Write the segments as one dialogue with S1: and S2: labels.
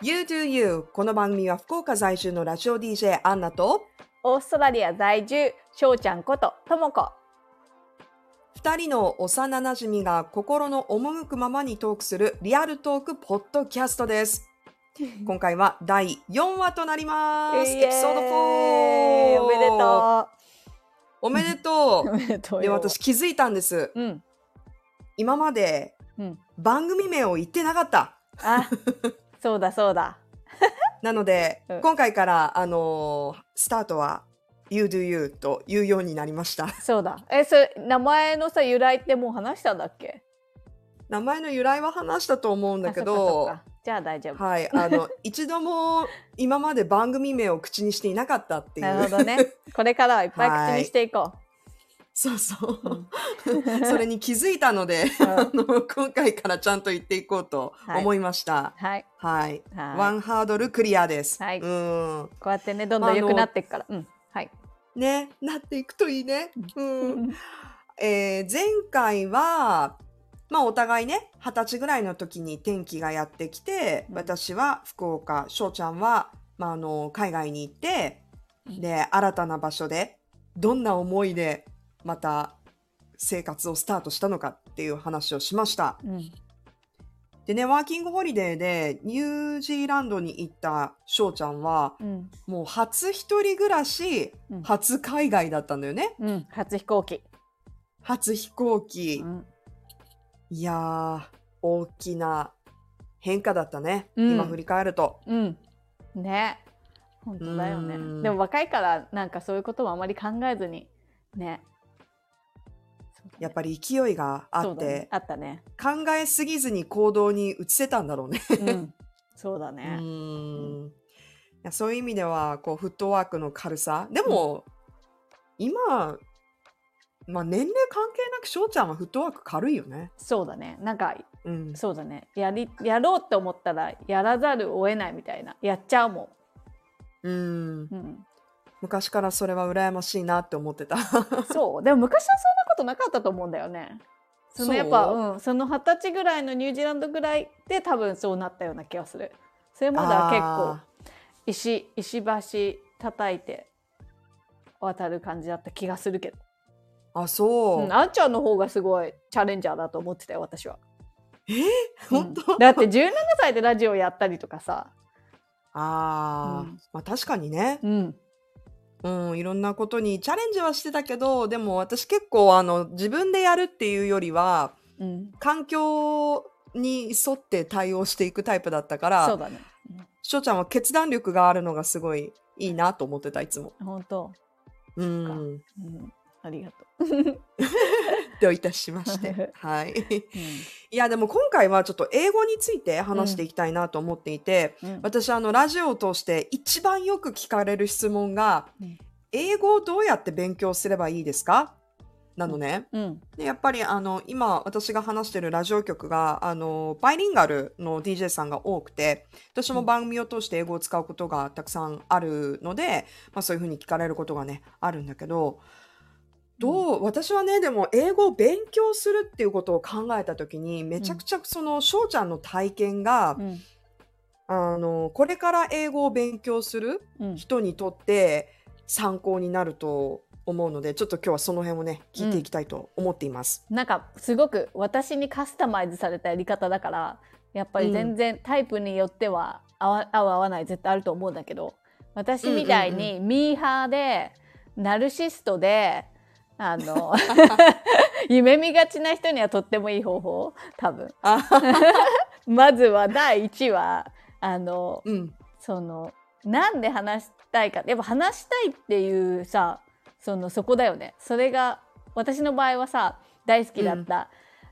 S1: You Do You この番組は福岡在住のラジオ DJ アンナと
S2: オーストラリア在住、しょうちゃんことともこ。
S1: 2人の幼なじみが心の赴くままにトークするリアルトークポッドキャストです。今回は第4話となります。エピソード 4!
S2: おめでと
S1: おめでと
S2: う。おめでと
S1: う。で、私気づいたんです。
S2: うん。
S1: 今まで
S2: うん。
S1: 番組名を言ってなかった。
S2: あ、そうだそうだ。
S1: なので、
S2: うん
S1: 今回から、あのースタートは You Do You というようになりました。
S2: そうだ。え、それ、名前のさ、由来ってもう話したんだっけ？
S1: 名前の由来は話したと思うんだけ
S2: あそっ
S1: ど
S2: かそっ、かじゃあ大丈夫。
S1: はい、あの 一度も今まで番組名を口にしていなかったっていう。
S2: なるほどね。これからはいっぱい口にしていこ
S1: そうそう
S2: う。。うん
S1: それに気づいたので、
S2: うん
S1: あの今回からちゃんと言っていこうと思いました。
S2: はい。
S1: はい。
S2: はい
S1: ワンハードルクリアです。
S2: はい
S1: うん。
S2: こうやってね、どんどん良くなっていくから。うん。はい。
S1: ね、なっていくといいね。う。
S2: うんん
S1: えー前回は、まあお互いね、二十歳ぐらいの時に転機がやってきて、
S2: うん
S1: 私は福岡、翔ちゃんは、まあ、あの海外に行って、
S2: うん
S1: で、新たな場所で、どんな思いでまた生活をスタートしたのかっていう話をしました。
S2: うん。
S1: でね、ワーキングホリデーでニュージーランドに行った翔ちゃんは、
S2: うん。
S1: もう初一人暮らし、
S2: うん
S1: 初海外だったんだよね。
S2: うん。初飛行機。
S1: 初飛行機。
S2: うん。
S1: いやー、大きな変化だったね。
S2: うん
S1: 今振り返ると。
S2: うん。ね。本当だよね
S1: うん。
S2: でも若いからなんかそういうこともあまり考えずにね。
S1: やっぱり勢いがあっ
S2: うだね、あったね。
S1: 考えすぎずに行動に移せたんだろうね。
S2: うん。そうだ
S1: う
S2: ね。
S1: ーんいやそういう意味ではこうフットワークの軽さでも、今、まあ、年齢関係なく翔ちゃんはフットワーク軽いよね。
S2: そうだね。なんか
S1: うん、
S2: そうだね。やりやろうって思ったらやらざるを得ないみたいな。やっちゃうも
S1: うん、
S2: ん。うん。
S1: 昔からそれは羨ましいなって思ってた。
S2: そう。でも昔はそんなことなかったと思うんだよね。そのやっぱ
S1: そう
S2: うん、その二十歳ぐらいのニュージーランドぐらいで多分そうなったような気がする。それまでは結構石石橋叩いて渡る感じだった気がするけど、
S1: あそう、
S2: うん、あんちゃんの方がすごいチャレンジャーだと思ってたよ私は。
S1: え？ー、本当、
S2: うんだって17歳でラジオやったりとかさ、
S1: ああ、
S2: うん。
S1: まあ確かにね、
S2: うん、
S1: うん、いろんなことにチャレンジはしてたけどでも私結構あの自分でやるっていうよりは
S2: うん、
S1: 環境に沿って対応していくタイプだったか
S2: そう
S1: ら
S2: だね。
S1: 翔ちゃんは決断力があるのがすごいいいなと思ってたいつも。
S2: うん本当、
S1: うん、
S2: うん、ありがと
S1: どういたしまして。はい。
S2: う。
S1: いやでも今回はちょっと英語について話していきたいなと思っていて、
S2: うんうん
S1: 私あのラジオを通して一番よく聞かれる質問が、
S2: うん
S1: 英語をどうやって勉強すればいいですか？なのね。
S2: うん
S1: でやっぱりあの今私が話してるラジオ局があのバイリンガルの DJ さんが多くて私も番組を通して英語を使うことがたくさんあるので、まあ、そういうふうに聞かれることがねあるんだけどどう私はねでも英語を勉強するっていうことを考えた時にめちゃくちゃその翔ちゃんの体験が、
S2: うん。
S1: あのこれから英語を勉強する
S2: うん。
S1: 人にとって参考になると思うのでちょっと今日はその辺をね聞いていきたいと思っています。
S2: なんかすごく私にカスタマイズされたやり方だからやっぱり全然タイプによっては合わ合う合わない絶対あると思うんだけど私みたいにミーハーでナルシストであの 夢見がちな人にはとってもいい方法多分。
S1: あ
S2: まずは第一はあの
S1: うん。
S2: そのなんで話したいか。やっぱ話したいっていうさそのそこだよね。それが私の場合はさ大好きだった、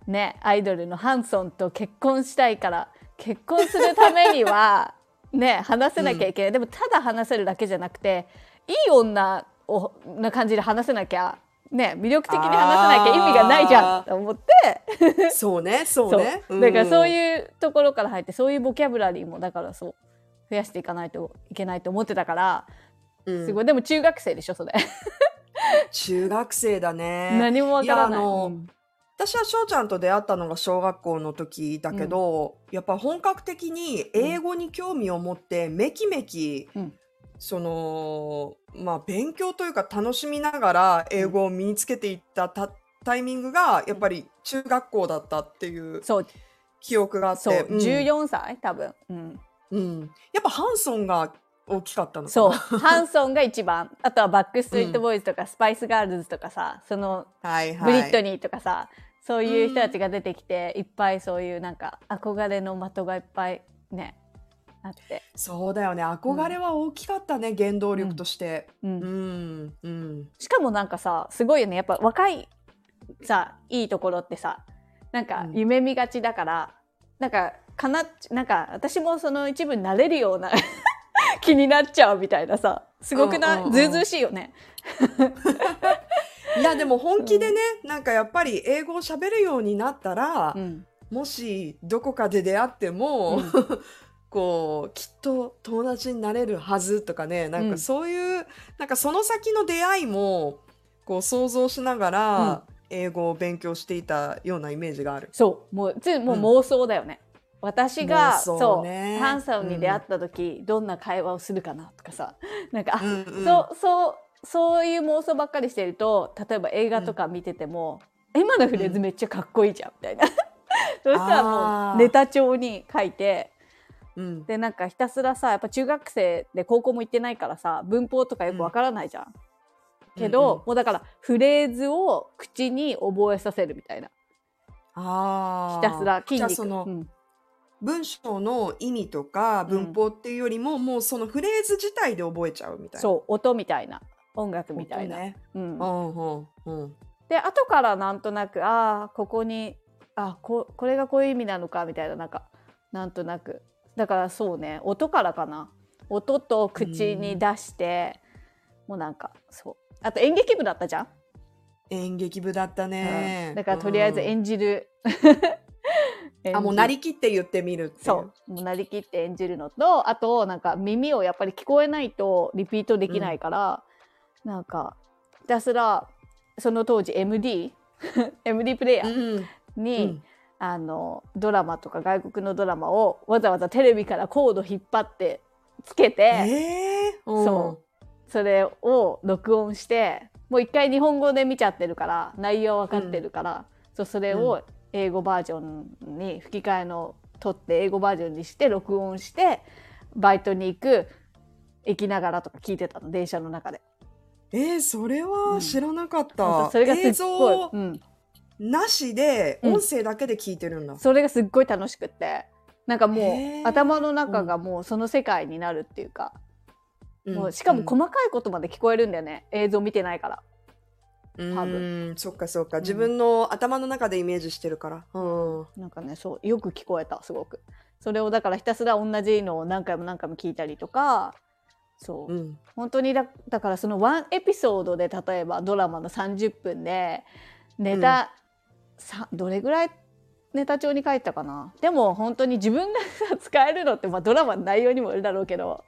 S2: ねアイドルのハンソンと結婚したいから結婚するためには ね話せなきゃいけない、でもただ話せるだけじゃなくていい女をな感じで話せなきゃね魅力的に話せなきゃ意味がないじゃんと思って。
S1: そうね、そうね。
S2: だからそう
S1: う
S2: いうところから入ってそういうボキャブラリーもだからそう増やしていかないといけないと思ってたから
S1: ん、うん。
S2: すごい。でも中学生でしょそれ。
S1: 中学生だね。
S2: 何もわからない。
S1: 私は翔ちゃんと出会ったのが小学校の時だけど、やっぱ本格的に英語に興味を持ってめきめき、
S2: うん
S1: そのまあ勉強というか楽しみながら英語を身につけていったたタイミングがやっぱり中学校だったっていう記憶があって。
S2: そう、
S1: うん。
S2: 14歳多分、うん、
S1: うん、やっぱハンソンが大きかったの
S2: そう。ハンソンが一番。あとはバックストリートボーイズとか、スパイスガールズとかさその
S1: はいはい。
S2: ブリットニーとかさ、そういう人たちが出てきて、いっぱいそういうなんか憧れの的がいっぱいねあって、
S1: そうだよね。憧れは大きかったね、原動力として。
S2: うん。
S1: うん。うん
S2: しかもなんかさすごいよね。やっぱ若いさいいところってさなんか
S1: うん。
S2: 夢見がちだから、なんかかななんか私もその一部になれるような 気になっちゃうみたいなさすごくない、
S1: うんうんうん。
S2: ずうずうしいよね。
S1: いやでも本気でね、なんかやっぱり英語を喋るようになったら、
S2: うん。
S1: もしどこかで出会っても、
S2: うん
S1: こうきっと友達になれるはずとかねなんか
S2: うん。
S1: そういう、なんかその先の出会いもこう想像しながら、英語を勉強していたようなイメージがある。
S2: そう。もうつもう妄想だよね。私がそう。
S1: ね
S2: ハンサムに出会った時、どんな会話をするかなとかさ。なんか、あ
S1: うんうん。
S2: そうそうそういう妄想ばっかりしてると例えば映画とか見てても、今のフレーズめっちゃかっこいいじゃんみたいな。そしたらもうネタ帳に書いて
S1: うん
S2: でなんかひたすらさやっぱ中学生で高校も行ってないからさ文法とかよくわからないじゃん。けど、
S1: うんうん
S2: もうだからフレーズを口に覚えさせるみたいな
S1: あー
S2: ひたすら筋肉。
S1: その、
S2: うん
S1: 文章の意味とか文法っていうよりも、もうそのフレーズ自体で覚えちゃうみたいな。
S2: そう音みたいな音楽みたいな。
S1: 音ね。
S2: うん
S1: うんうんうん。
S2: で後からなんとなくああここにあここれがこういう意味なのかみたいななんかなんとなくだからそうね音からかな。音と口に出してもうなんかそう。あと演劇部だったじゃん、
S1: 演劇部だったね。
S2: うん。だからとりあえず
S1: うん
S2: 演じる、演 じ
S1: あもうなりきって言ってみるって。
S2: そう。もうなりきって演じるのとあとなんか耳をやっぱり聞こえないとリピートできないから、なんかひたすらその当時 MD MD プレイヤー
S1: うん。
S2: に、
S1: うん
S2: あのドラマとか外国のドラマをわざわざテレビからコード引っ張ってつけて、
S1: ええー、
S2: そう。それを録音してもう一回日本語で見ちゃってるから内容分かってるから、そうそれを英語バージョンに吹き替えの取って英語バージョンにして録音してバイトに行く行きながらとか聞いてたの電車の中で。
S1: えー、それは知らなかった。
S2: 本当それが
S1: 映
S2: すっごい。
S1: 像、
S2: うん、
S1: なしで
S2: うん。
S1: 音声だけで聞いてるんだ。
S2: それがすっごい楽しくって。なんかも
S1: へー。
S2: う頭の中がもうその世界になるっていうか、もうしかも
S1: こ
S2: 細かいことまで聞こえるんだよね、映像見てないから。
S1: うん、
S2: 多
S1: うんそっかそっか、
S2: うん。
S1: 自分の頭の中でイメージしてるから。うん。
S2: なんかねそうよく聞こえたすごく。それをだからひたすら同じのを何回も何回も聞いたりとか。そう、
S1: うん。
S2: 本当にだだからそのワンエピソードで例えばドラマの30分でネタ、さどれぐらいネタ帳に書いたかな？でも本当に自分がさ 使えるのって、まあ、ドラマの内容にもよるだろうけど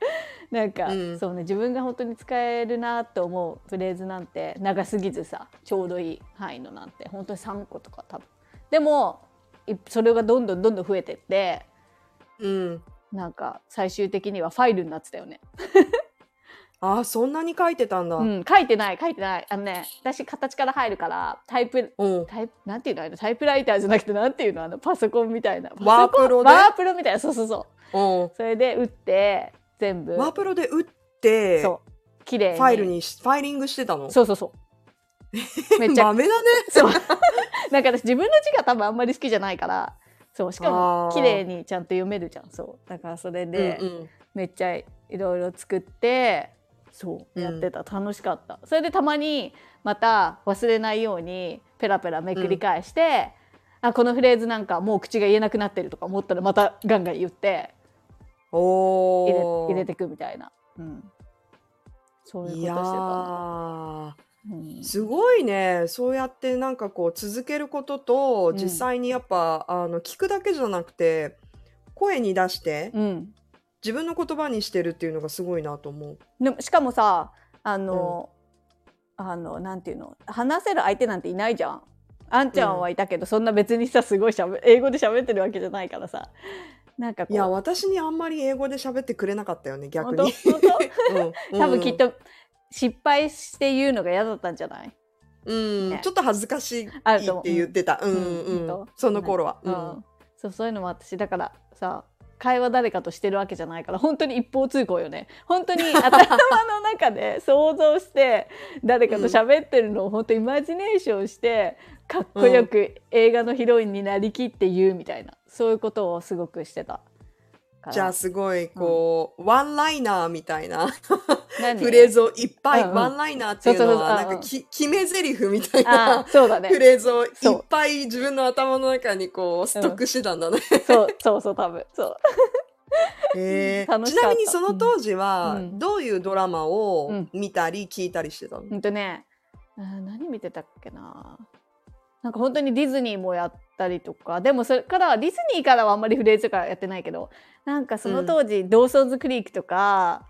S2: なんか、
S1: うん
S2: そうね自分が本当に使えるなと思うフレーズなんて長すぎずさちょうどいい範囲のなんて本当に3個とか多分。でもいそれがどんどんどんどん増えてって
S1: うん。
S2: なんか最終的にはファイルになってたよね。
S1: あー、そんなに書いてたんだ。
S2: うん、書いてない書いてない。あのね私形から入るからタイプ
S1: うん。
S2: タイプなんていうの？タイプライターじゃなくてなんていうの？あのパソコンみたいな。
S1: ワープロで？
S2: ワープロみたいな。そうそうそう。
S1: うん。
S2: それで打って全部。
S1: ワープロで打って、
S2: そう。綺麗に。
S1: ファイルにし、ファイリングしてたの？
S2: そうそうそう。めっちゃ。
S1: 豆だね。
S2: そう。なんか私自分の字が多分あんまり好きじゃないからそう。しかも
S1: あー。
S2: 綺麗にちゃんと読めるじゃん。そう。だからそれで、
S1: うんうん。
S2: めっちゃいろいろ作ってそう
S1: うん。
S2: やってた、楽しかった。それでたまにまた忘れないようにペラペラめくり返して、あこのフレーズなんかもう口が言えなくなってるとか思ったらまたガンガン言って
S1: お
S2: 入れ
S1: ー。
S2: 入れてくみたいな、うん、そういうことしてた、
S1: ー。
S2: うん。
S1: すごいね。そうやってなんかこう続けることと、
S2: うん。
S1: 実際にやっぱ、あの、聞くだけじゃなくて、声に出して、
S2: うん、
S1: 自分の言葉にしてるっていうのがすごいなと思う。
S2: でもしかもさあの、あのなんていうの？話せる相手なんていないじゃん。あんちゃんはいたけど、そんな別にさすごいしゃべ英語で喋ってるわけじゃないからさ。なんか
S1: いや私にあんまり英語で喋ってくれなかったよね逆に。
S2: 多分きっ、と失敗して言うのが嫌だったんじゃない？
S1: うん
S2: ね。
S1: ちょっと恥ずかしいって言ってた。うん
S2: う。ん。
S1: うんその頃は。
S2: う
S1: うん。ん
S2: そうそういうのも私だからさ会話誰かとしてるわけじゃないから本当に一方通行よね。本当に頭の中で想像して誰かと喋ってるのを本当イマジネーションしてかっこよく映画のヒロインになりきって言うみたいな。そういうことをすごくしてたから
S1: じゃあすごいこう、ワンライナーみたいな
S2: 何？
S1: フレーズをいっぱい、
S2: うんうん。
S1: ワンライナーっていうのは
S2: そうそうそう。うん
S1: なん。かき決め台詞みたい
S2: あ
S1: な
S2: あそうだね。
S1: フレーズをいっ
S2: そう。
S1: ぱい自分の頭の中にこうストックしてたんだね。
S2: そうそうそう多分。そう。
S1: へー。
S2: 楽しかった。
S1: ちなみにその当時は
S2: うん。
S1: どういうドラマを
S2: うん。
S1: 見たり聞いたりしてたの、
S2: うんとね、あー何見てたっけな？なんか本当にディズニーもやったりとか、でもそれからはディズニーからはあんまりフレーズとかやってないけど、なんかその当時、ドーソンズクリークとか、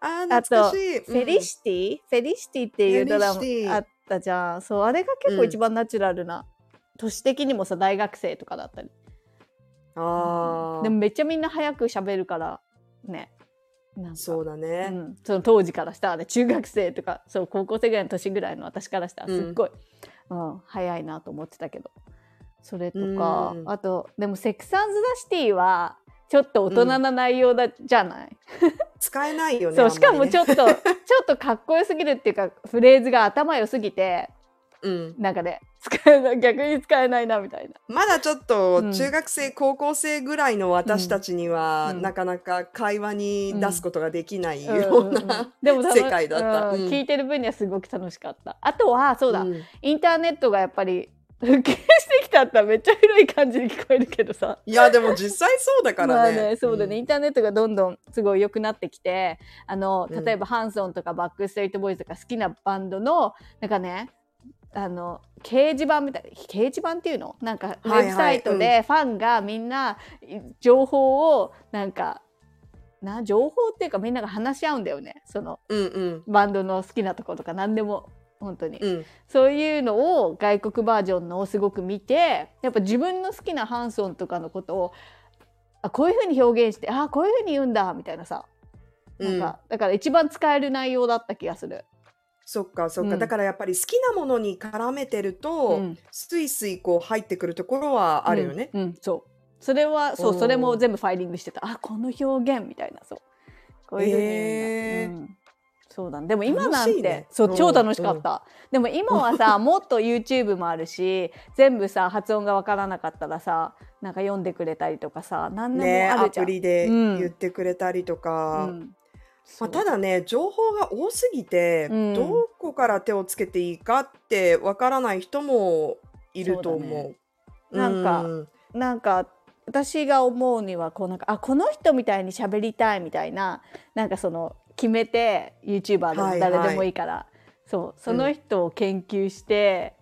S1: あー
S2: あと
S1: 懐かしい。
S2: フェリシティ、フェリシティっていうドラマあったじゃん。そう、あれが結構一番ナチュラルな。都市的にもさ、大学生とかだったり。
S1: ああ
S2: でもめっちゃみんな早く喋るから、ね。
S1: そうだね。
S2: うん、その当時からしたらね中学生とかそう高校生ぐらいの年ぐらいの私からしたらすっごい、うん早いなと思ってたけど。それとか、
S1: うん。
S2: あとでも「セックス・アンズ・ザ・シティ」はちょっと大人な内容だ、じゃない、
S1: 使えないよね。
S2: そうしかもち
S1: ょっ
S2: とちょっとかっこよすぎるっていうかフレーズが頭良すぎて
S1: と、うん、
S2: なんかね使えない 逆に使えないなみたいな。
S1: まだちょっと
S2: うん。
S1: 中学生、高校生ぐらいの私たちには、
S2: うん。
S1: なかなか会話に出すことができないよ
S2: うん
S1: う
S2: うんうん。
S1: な、世界だった。うん
S2: うん。聞いてる分にはすごく楽しかった。あとはそうだ、
S1: ん。
S2: インターネットがやっぱり普及してきたったらめっちゃ古い感じに聞こえるけどさ。
S1: いやでも実際そうだからね。
S2: まあね、そうだね、
S1: ん。
S2: インターネットがどんどんすごい良くなってきてあの
S1: うん。
S2: 例えばハンソンとかバックストリートボーイズとか好きなバンドのなんかねあの掲示板みたい掲示板っていうの？なんかウェブサイトでファンがみんない情報をなんかな情報っていうかみんなが話し合うんだよね。その
S1: うんうん。
S2: バンドの好きなところとか何でも本当に、
S1: うん。
S2: そういうのを外国バージョンのをすごく見てやっぱ自分の好きなハンソンとかのことをあこういうふうに表現してあこういうふうに言うんだみたいなさ。なんか、だから一番使える内容だった気がする。
S1: そっかそっか、
S2: うん。
S1: だからやっぱり好きなものに絡めてると、
S2: うん。
S1: スイスイこう入ってくるところはあるよね。
S2: うん、うんそう。それはそうそれも全部ファイリングしてた。あこの表現みたいなそう。こういうふうに言うんだ、
S1: へー。
S2: うん。そうだねでも今なんて、
S1: ね。
S2: そう
S1: うん。
S2: 超楽しかった、でも今はさ もっと YouTube もあるし全部さ発音がわからなかったらさなんか読んでくれたりとかさ何で
S1: ねア
S2: もあるじゃん、
S1: プリで
S2: うん。
S1: 言ってくれたりとか、
S2: うん
S1: まあ、ただね情報が多すぎて、
S2: うん。
S1: どこから手をつけていいかってわからない人もいると思う。
S2: そうだね。なんか
S1: うん
S2: なんか私が思うにはこうなんかあこの人みたいに喋りたいみたいななんかその決めて YouTuber でも
S1: はい
S2: 誰でもいいから、そうその人を研究して、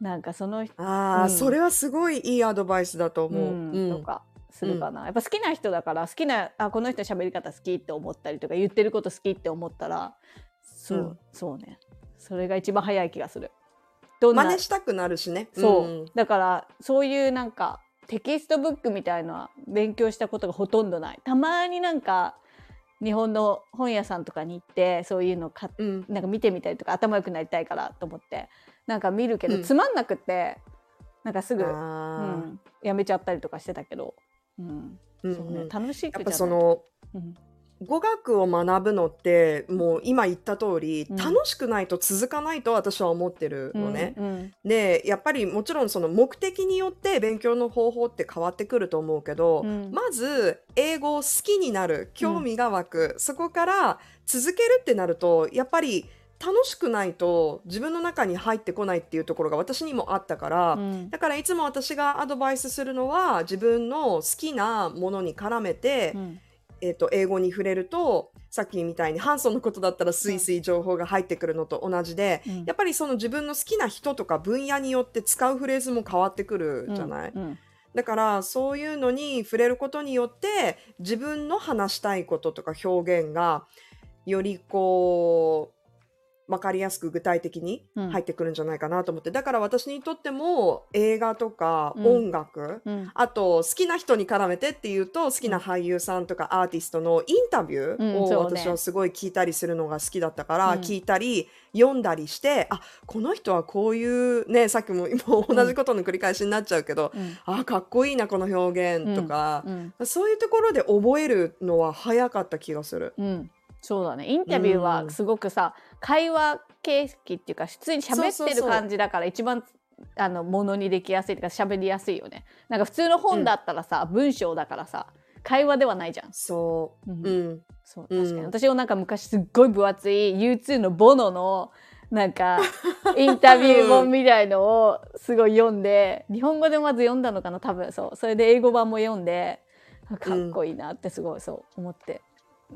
S2: なんかその人、
S1: ああ、
S2: うん。
S1: それはすごいいいアドバイスだと
S2: う。
S1: 思う。
S2: ん
S1: うん。
S2: とかするかな、やっぱ好きな人だから好きなあこの人の喋り方好きって思ったりとか言ってること好きって思ったらそう、
S1: うん。
S2: そうね。それが一番早い気がする。どんな
S1: 真似したくなるしね。
S2: そう、
S1: ん。
S2: だからそういうなんかテキストブックみたいのは勉強したことがほとんどない。たまになんか日本の本屋さんとかに行ってそういうの買っ
S1: うん。
S2: なんか見てみたりとか頭良くなりたいからと思ってなんか見るけど、
S1: うん。
S2: つまんなくってなんかすぐ、う
S1: あ
S2: ん、やめちゃったりとかしてたけど、うん。
S1: ー
S2: そうね
S1: うんうん。
S2: 楽しい
S1: やっぱその
S2: うん。
S1: 語学を学ぶのってもう今言った通り、
S2: うん。
S1: 楽しくないと続かないと私は思ってるのね。
S2: うん
S1: でやっぱりもちろんその目的によって勉強の方法って変わってくると思うけど、
S2: うん。
S1: まず英語を好きになる興味が湧く、そこから続けるってなるとやっぱり楽しくないと自分の中に入ってこないっていうところが私にもあったから、
S2: うん。
S1: だからいつも私がアドバイスするのは自分の好きなものに絡めて、
S2: うん。
S1: えー、と英語に触れるとさっきみたいにハンソンのことだったらスイスイ情報が入ってくるのと同じで、
S2: うん。
S1: やっぱりその自分の好きな人とか分野によって使うフレーズも変わってくるじゃない、
S2: うん。
S1: だからそういうのに触れることによって自分の話したいこととか表現がよりこう分かりやすく具体的に
S2: うん。
S1: 入ってくるんじゃないかなと思って、だから私にとっても映画とか
S2: うん。
S1: 音楽、
S2: うん。
S1: あと好きな人に絡めてっていうと好きな俳優さんとかアーティストのインタビュ
S2: うん
S1: ーを私はすごい聞いたりするのが好きだったから、
S2: うん。
S1: 聞いたり読んだりしてあこの人はこういうねさっきも今同じことの繰り返しになっちゃうけど、
S2: うん。
S1: あかっこいいなこの表現とか、
S2: うん。
S1: そういうところで覚えるのは早かった気がする。
S2: うんそうだね。インタビューはすごくさ、会話形式っていうか普通に喋ってる感じだから一番あのものにできやすいとか喋りやすいよね。なんか普通の本だったらさ、文章だからさ会話ではないじゃん。
S1: そう、
S2: うん。
S1: うん、
S2: そう
S1: うん
S2: 確かに、私もなんか昔すっごい分厚い U2 のボノのなんか インタビュー本みたいのをすごい読んで日本語でまず読んだのかな多分。そう。それで英語版も読んであかっこいいなってすごいそう思って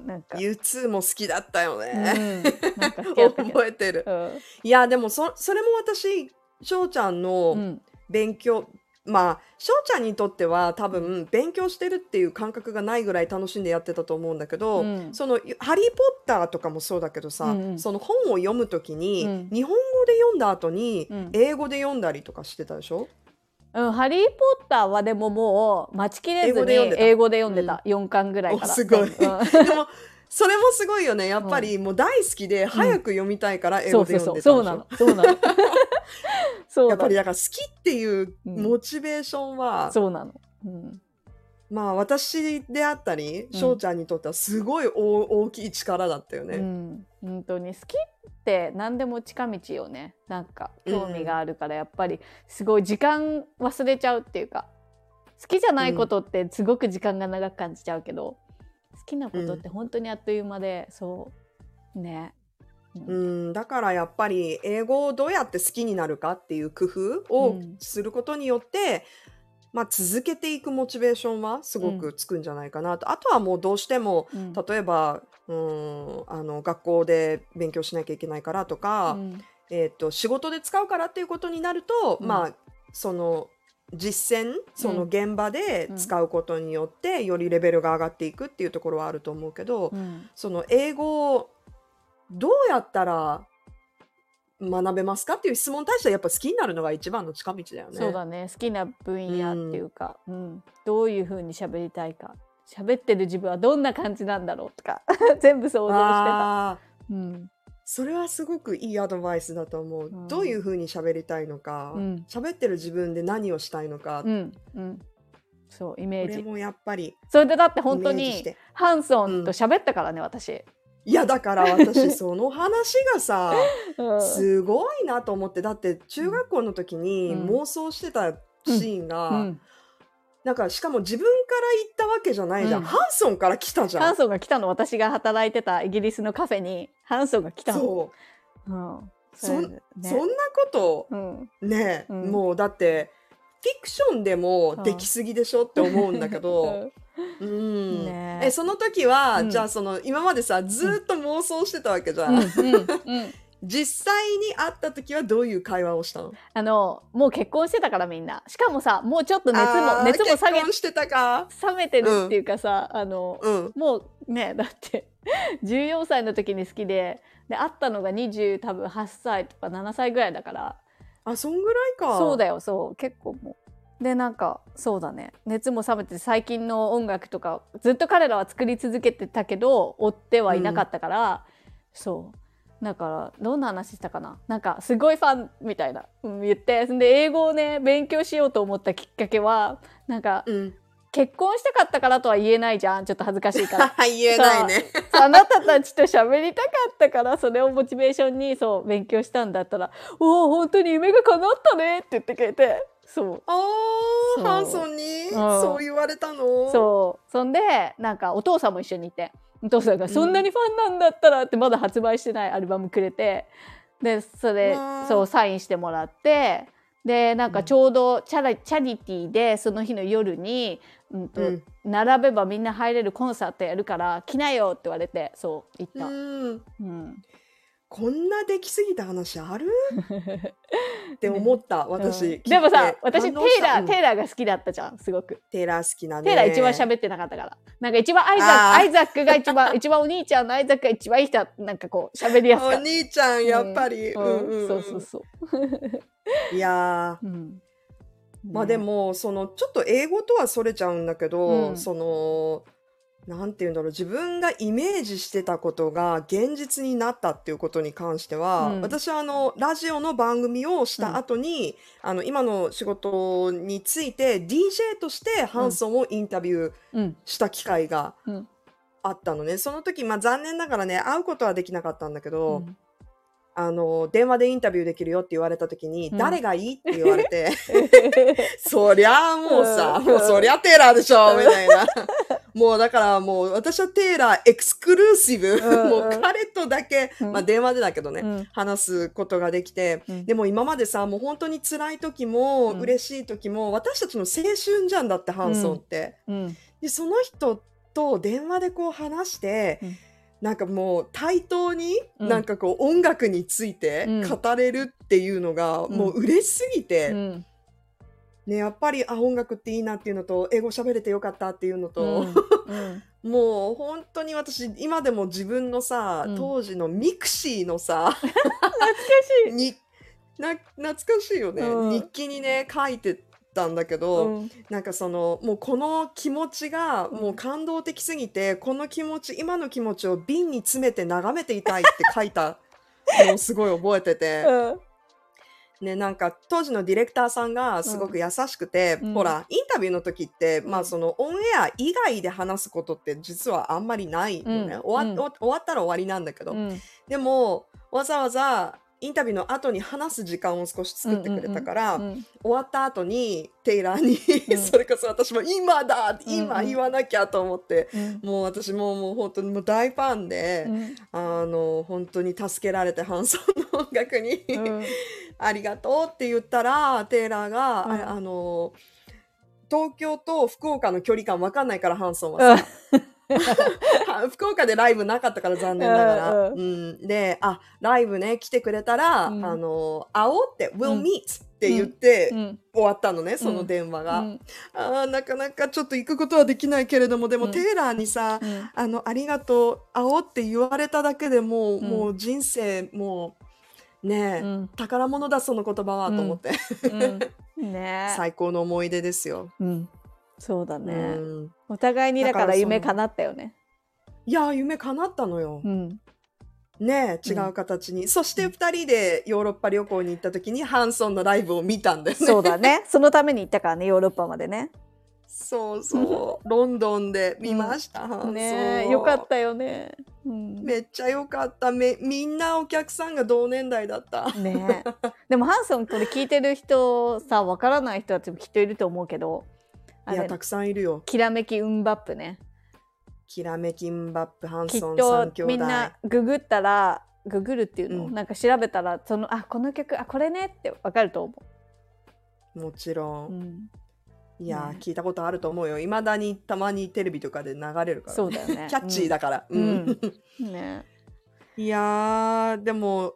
S2: なんか、
S1: U2 も好きだったよ
S2: うん、
S1: ね。
S2: なんか好きだったけど。
S1: 覚えてる。
S2: うん。
S1: いやでもそそれも私翔ちゃん
S2: う
S1: の
S2: ん。
S1: 勉強、まあ翔ちゃんにとっては多分勉強してるっていう感覚がないぐらい楽しんでやってたと思うんだけど、
S2: うん。
S1: その「ハリー・ポッター」とかもそうだけどさ、
S2: うんうん。
S1: その本を読むときに、
S2: うん。
S1: 日本語で読んだ後に
S2: うん。
S1: 英語で読んだりとかしてたでしょ、
S2: うん、ハリー・ポッターはでももう待ちきれずに
S1: 英語で読んでた。
S2: 英語で読んでた、4巻ぐらいから。
S1: おすごい。でもそれもすごいよね。やっぱりもう大好きで早く読みたいから英語で読んでた
S2: うそうなの。そうなの。そうなの。
S1: やっぱりだから好きっていう
S2: うん
S1: モチベーションは、
S2: そうなの、うん、
S1: まあ私であったり
S2: うん。
S1: 翔ちゃんにとってはすごい大大きい力だったよね。
S2: うん、本当に好きって何でも近道よね。なんか興味があるからやっぱりすごい時間忘れちゃうっていうか。好きじゃないことってすごく時間が長く感じちゃうけど、好きなことって本当にあっという間でそうね、うん
S1: うん、だからやっぱり英語をどうやって好きになるかっていう工夫
S2: う
S1: を
S2: ん。
S1: することによって、まあ、続けていくモチベーションはすごくつくんじゃないかなと、あとはもうどうしても
S2: うん。
S1: 例えばうんあの学校で勉強しなきゃいけないからとか、
S2: うん。
S1: えー、と仕事で使うからっていうことになると、
S2: うん。
S1: まあその実践その現場で使うことによって、よりレベルが上がっていくっていうところはあると思うけど、
S2: うん。
S1: その英語をどうやったら学べますかっていう質問に対してはやっぱ好きになるのが一番の近道だよね。
S2: そうだね。好きな分野っていうか、うん。どういうふうに喋りたいか喋ってる自分はどんな感じなんだろうとか 全部想像してた。うん。
S1: それはすごくいいアドバイスだと思う。
S2: うん。
S1: どういうふうに喋りたいのか、
S2: うん。
S1: 喋ってる自分で何をしたいのか、
S2: うん。うん、そうイメージ。
S1: もやっぱり
S2: それでだって本当に。ハンソンと喋ったからね、私、
S1: いやだから私その話がさ
S2: うん。
S1: すごいなと思って。だって中学校の時に
S2: うん。
S1: 妄想してたシーンが、
S2: うん、
S1: なんかしかも自分から行ったわけじゃないじゃん、
S2: うん。
S1: ハンソンから来たじゃん。
S2: ハンソンが来たの私が働いてたイギリスのカフェに。ハンソンが来たの。
S1: そう。
S2: うん、
S1: そ
S2: ね。
S1: そんなこと
S2: うん。
S1: ね、
S2: うん。
S1: もうだってフィクションでもできすぎでしょって思うんだけど、うん。
S2: ね。
S1: えその時は、
S2: うん。
S1: じゃあその今までさずーっと妄想してたわけじゃん
S2: うんうん
S1: 実際に会った時はどういう会話をしたの？
S2: あのもう結婚してたからみんな。しかもさもうちょっと熱も熱も下げ
S1: してたか。
S2: 冷めてるっていうかさ、あの
S1: うん。
S2: もうねだって 14歳の時に好きでで会ったのが20多分8歳とか7歳ぐらいだから。
S1: あそんぐらいか。
S2: そうだよそう。結構もう。でなんかそうだね。熱も冷めて最近の音楽とかずっと彼らは作り続けてたけど追ってはいなかったから、そうだからどんな話したかな？なんかすごいファンみたいな、うん、言ってで英語をね勉強しようと思ったきっかけはなんか
S1: うん。
S2: 結婚したかったからとは言えないじゃん。ちょっと恥ずかしいから。
S1: 言えないね。
S2: あなたたちと喋りたかったからそれをモチベーションにそう勉強したんだったら「おお本当に夢が叶ったね」って言ってくれて。そう。
S1: あ
S2: そう。
S1: ーハンソンに？
S2: ん。
S1: そう言われたの？
S2: そう。そんでなんかお父さんも一緒にいてお父さん。が「そんなにファンなんだったら」ってまだ発売してないアルバムくれてでそれそうサインしてもらってでなんかちょうどチャラチャリティーでその日の夜に、うんと
S1: うん。
S2: 並べばみんな入れるコンサートやるから来なよって言われてそう行った。
S1: うん。
S2: うん
S1: こんなできすぎた話ある？って思った、私、
S2: うん。でもさ私テイラー、
S1: ー
S2: テイラーが好きだったじゃんすごく。
S1: テイラー好きなね。
S2: テイラー一番喋ってなかったから。なんか一番アイザックアイザックが一番 一番お兄ちゃんのアイザックが一番いい人だなんかこう喋りやすか
S1: お兄ちゃんやっぱり、
S2: う
S1: うんうんうん。
S2: そうそうそう、
S1: いやまあでもそのちょっと英語とはそれちゃうんだけど、
S2: うん。
S1: そのなんて言うんだろう。自分がイメージしてたことが現実になったっていうことに関しては、
S2: うん。
S1: 私はあのラジオの番組をした後に、あの今の仕事について DJ としてハンソンをインタビュー
S2: うん。
S1: した機会が
S2: うん。
S1: あったのね、その時、まあ、残念ながらね会うことはできなかったんだけど、
S2: うん。
S1: あの電話でインタビューできるよって言われた時に、
S2: うん。
S1: 誰がいいって言われて そりゃあもうさ、
S2: うん。
S1: もうそりゃテイラーでしょ、みたいな。もうだからもう私はテイラーエクスクルーシブ。
S2: うん
S1: もう彼とだけ、
S2: うん。
S1: まあ電話でだけどね、
S2: うん。
S1: 話すことができて、
S2: うん。
S1: でも今までさ、もう本当に辛い時も、
S2: うん。
S1: 嬉しい時も、私たちの青春じゃんだって、ハンソンって。
S2: うん。
S1: で、その人と電話でこう話して、
S2: うん。
S1: なんかもう対等に
S2: うん。
S1: なんかこう音楽について
S2: うん。
S1: 語れるっていうのが
S2: うん。
S1: もう嬉しすぎて、
S2: うん
S1: ね、やっぱりあ音楽っていいなっていうのと英語喋れてよかったっていうのと、
S2: うん
S1: もう本当に私今でも自分のさ、
S2: うん。
S1: 当時のミクシーのさ
S2: 懐かしい。
S1: にな懐かしいよね、
S2: うん。
S1: 日記にね書いてたんだけど、
S2: うん。
S1: なんかそのもうこの気持ちが
S2: うん。
S1: もう感動的すぎて、この気持ち今の気持ちを瓶に詰めて眺めていたいって書いたのをすごい覚えてて。
S2: うん
S1: ね、なんか当時のディレクターさんがすごく優しくて、
S2: うん。
S1: ほらインタビューの時って、ま
S2: うん。
S1: あそのオンエア以外で話すことって実はあんまりないのね、
S2: うん。
S1: 終わ
S2: うん。
S1: 終わったら終わりなんだけど、
S2: うん。
S1: でもわざわざインタビューの後に話す時間を少し作ってくれたから、
S2: うん
S1: 終わった後にテイラーに、
S2: うん。
S1: それこそ私も今だ今言わなきゃと思って、
S2: うん。
S1: もう私ももう本当にもう大ファンで、
S2: うん。
S1: あの本当に助けられてハンソンの音楽に、
S2: うん。
S1: ありがとうって言ったらテイラーが、
S2: うん。
S1: ああの東京と福岡の距離感わかんないからハンソンはさ、は 福岡でライブなかったから残念ながら、
S2: う
S1: うん。であライブね来てくれたら、
S2: うん。
S1: あの会おうって「
S2: う
S1: We'll
S2: ん
S1: meet」って言って、
S2: うん。
S1: 終わったのねその電話が、
S2: うん。
S1: あーなかなかちょっと行くことはできないけれどもでも、
S2: うん。
S1: テイラーにさ、
S2: うん。
S1: あの、ありがとう、会おうって言われただけでもう、
S2: うん。
S1: もう人生、もう、ねえ、
S2: うん。
S1: 宝物だ、その言葉は、と思って、
S2: うん。ね。
S1: 最高の思い出ですよ。
S2: うんそうだね
S1: うん、
S2: お互いにだか
S1: ら
S2: 夢叶ったよね
S1: いやー、夢叶ったのよ。
S2: うん
S1: ねえ、違
S2: うん
S1: う形に。そして二人でヨーロッパ旅行に行った時に、ハンソンのライブを見たんだよね。
S2: そうだね そのために行ったからねヨーロッパまでね
S1: そうそう。ロンドンで見ました、ハンソン。
S2: ねえよかったよねうん
S1: めっちゃよかった。めみんなお客さんが同年代だった。
S2: ねえでもハンソンこれ聞いてる人さわからない人たちもきっといると思うけどあ
S1: いや、
S2: れ
S1: たくさんいるよ。
S2: きらめきウンバップね。
S1: きらめきんばっぷハンソン
S2: と
S1: 三兄弟。
S2: みんなググったらググるっていうの、
S1: うん。
S2: なんか調べたらそのあこの曲あこれねってわかると思
S1: もちろ
S2: う、
S1: ん、
S2: うん、
S1: いやー、
S2: ね。
S1: 聞いたことあると思うよ。いまだにたまにテレビとかで流れるから
S2: そうだよね。
S1: キャッチーだから、
S2: うん。
S1: うん。
S2: うん。ね。
S1: いやーでも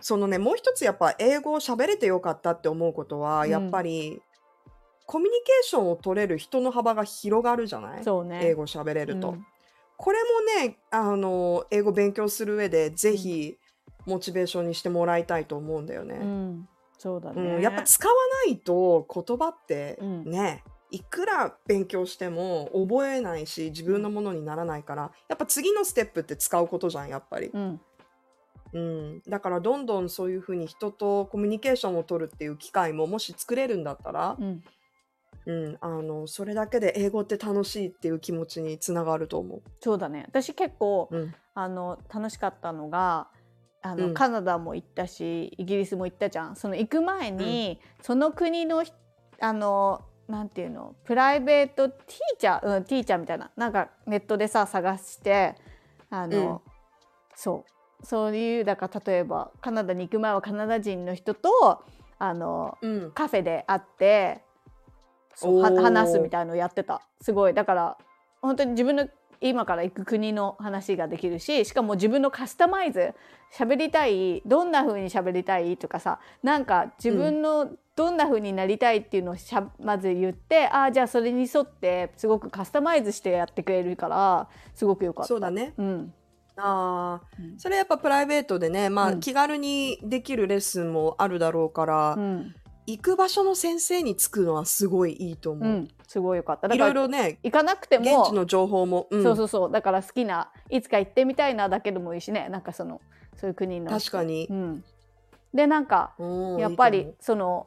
S1: そのねもう一つやっぱ英語を喋れてよかったって思うことは、
S2: うん。
S1: やっぱりコミュニケーションを取れる人の幅が広がるじゃない？
S2: そうね。
S1: 英語喋れると、
S2: うん。
S1: これもねあの英語勉強する上でぜひモチベーションにしてもらいたいと思うんだよね。
S2: うん、そうだ
S1: う
S2: ね、
S1: ん、やっぱ使わないと言葉って
S2: うん。
S1: ね、いくら勉強しても覚えないし自分のものにならないからやっぱ次のステップって使うことじゃんやっぱり、
S2: うん。
S1: うん、だからどんどんそういうふうに人とコミュニケーションを取るっていう機会ももし作れるんだったら
S2: う、ん
S1: うん、あのそれだけで英語って楽しいっていう気持ちにつながると思
S2: そうだね。私結構
S1: う。うん。
S2: あの楽しかったのがあの、
S1: うん。
S2: カナダも行ったしイギリスも行ったじゃん。その行く前に、その国のひあのなんていうのプライベートティーチャー、うん、ティーチャーみたいななんかネットでさ探してあの、そう。そういうだから例えばカナダに行く前はカナダ人の人とあの
S1: うん。
S2: カフェで会って話すみたいのをやってた。すごい。だから本当に自分の今から行く国の話ができるししかも自分のカスタマイズ喋りたいどんな風に喋りたいとかさなんか自分のどんな風になりたいっていうのをしゃまず言ってああじゃあそれに沿ってすごくカスタマイズしてやってくれるからすごくよかった。
S1: そうだね。
S2: うん。
S1: あそれやっぱプライベートでね、まあ、
S2: うん。
S1: 気軽にできるレッスンもあるだろうから、
S2: うん
S1: 行く場所の先生につくのはすごいいいと思う。
S2: うん、すごいよかった。だ
S1: いろい
S2: から
S1: ろね、
S2: 行かなくても
S1: 現地の情報も、うん。
S2: そうそうそう。だから好きないつか行ってみたいなだけでもいいしね。なんかそのそういう国の。
S1: 確かに。
S2: う。ん、でなんか
S1: うん
S2: やっぱりその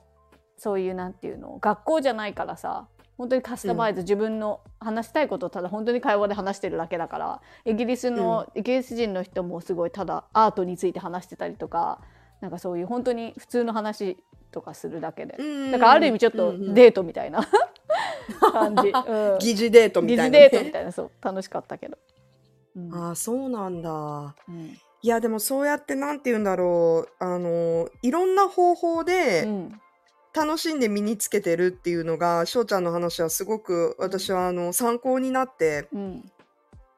S2: そういうなんていうの学校じゃないからさ本当にカスタマイズ、自分の話したいことをただ本当に会話で話してるだけだからイギリスの、イギリス人の人もすごいただアートについて話してたりとかなんかそういう本当に普通の話とかするだけで、
S1: ううん
S2: だからある意味ちょっとデートみたいな。感じ、うん。
S1: 疑似デートみ
S2: 疑似
S1: たいな、ね。
S2: デートみたいなそう楽しかったけど。うん。
S1: ああ、そうなんだ。
S2: うん。
S1: いや、でもそうやって、なんて言うんだろう。あの、いろんな方法で
S2: うん。
S1: 楽しんで身につけてるっていうのが、翔ちゃんの話はすごく私はあの参考になって、
S2: うん。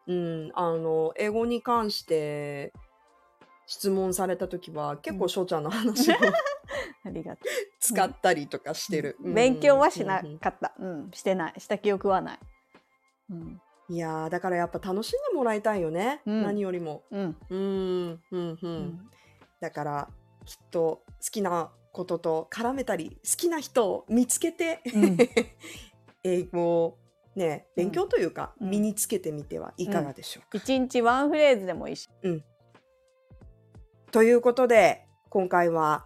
S1: うん、あの、英語に関して質問された時は、結構翔ちゃんの話を
S2: ありがと
S1: 使ったりとかしてる。
S2: う。勉強はしな
S1: うんうん
S2: かった。うん、してない。した記憶はない。うん、
S1: いやーだからやっぱ楽しんでもらいたいよね、
S2: うん
S1: 何よりも。
S2: うん、
S1: うんうんうん、
S2: うん、
S1: だからきっと好きなことと絡めたり好きな人を見つけて、
S2: うん
S1: 英語をね勉強というか、
S2: うん
S1: 身につけてみてはいかがでしょうか。
S2: 一日ワンフレーズでもいいし。
S1: ということで今回は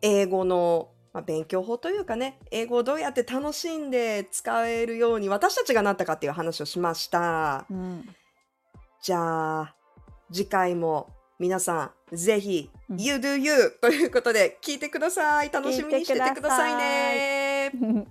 S1: 英語の、まあ、勉強法というかね英語をどうやって楽しんで使えるように私たちがなったかっていう話をしました。
S2: うん、
S1: じゃあ次回も皆さんぜひ
S2: うん
S1: You do you ということで聞いてください楽しみにしててくださいね。